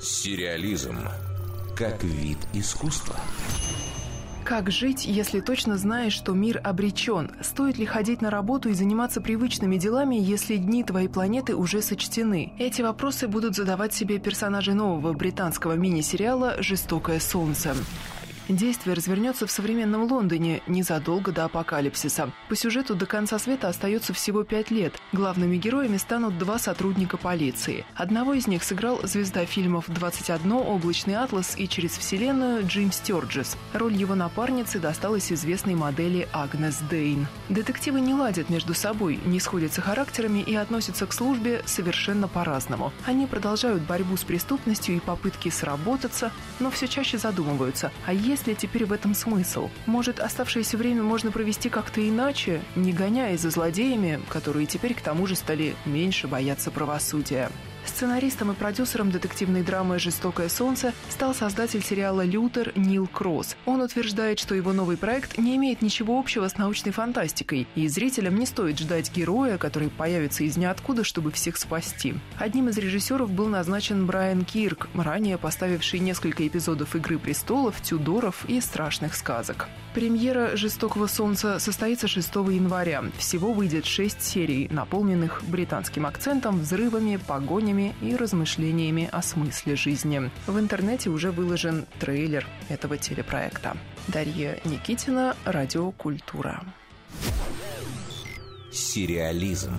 Сериализм как вид искусства. Как жить, если точно знаешь, что мир обречен? Стоит ли ходить на работу и заниматься привычными делами, если дни твоей планеты уже сочтены? Эти вопросы будут задавать себе персонажи нового британского мини-сериала «Жестокое солнце». Действие развернется в современном Лондоне незадолго до апокалипсиса. По сюжету до конца света остается всего пять лет. Главными героями станут два сотрудника полиции. Одного из них сыграл звезда фильмов «21», «Облачный атлас» и «Через вселенную» Джим Стёрджес. Роль его напарницы досталась известной модели Агнес Дейн. Детективы не ладят между собой, не сходятся характерами и относятся к службе совершенно по-разному. Они продолжают борьбу с преступностью и попытки сработаться, но все чаще задумываются, а есть есть ли теперь в этом смысл? Может, оставшееся время можно провести как-то иначе, не гоняясь за злодеями, которые теперь к тому же стали меньше бояться правосудия? Сценаристом и продюсером детективной драмы «Жестокое солнце» стал создатель сериала «Лютер» Нил Кросс. Он утверждает, что его новый проект не имеет ничего общего с научной фантастикой, и зрителям не стоит ждать героя, который появится из ниоткуда, чтобы всех спасти. Одним из режиссеров был назначен Брайан Кирк, ранее поставивший несколько эпизодов «Игры престолов», «Тюдоров» и «Страшных сказок». Премьера «Жестокого солнца» состоится 6 января. Всего выйдет 6 серий, наполненных британским акцентом, взрывами, погонями и размышлениями о смысле жизни. В интернете уже выложен трейлер этого телепроекта. Дарья Никитина, Радиокультура. Сериализм.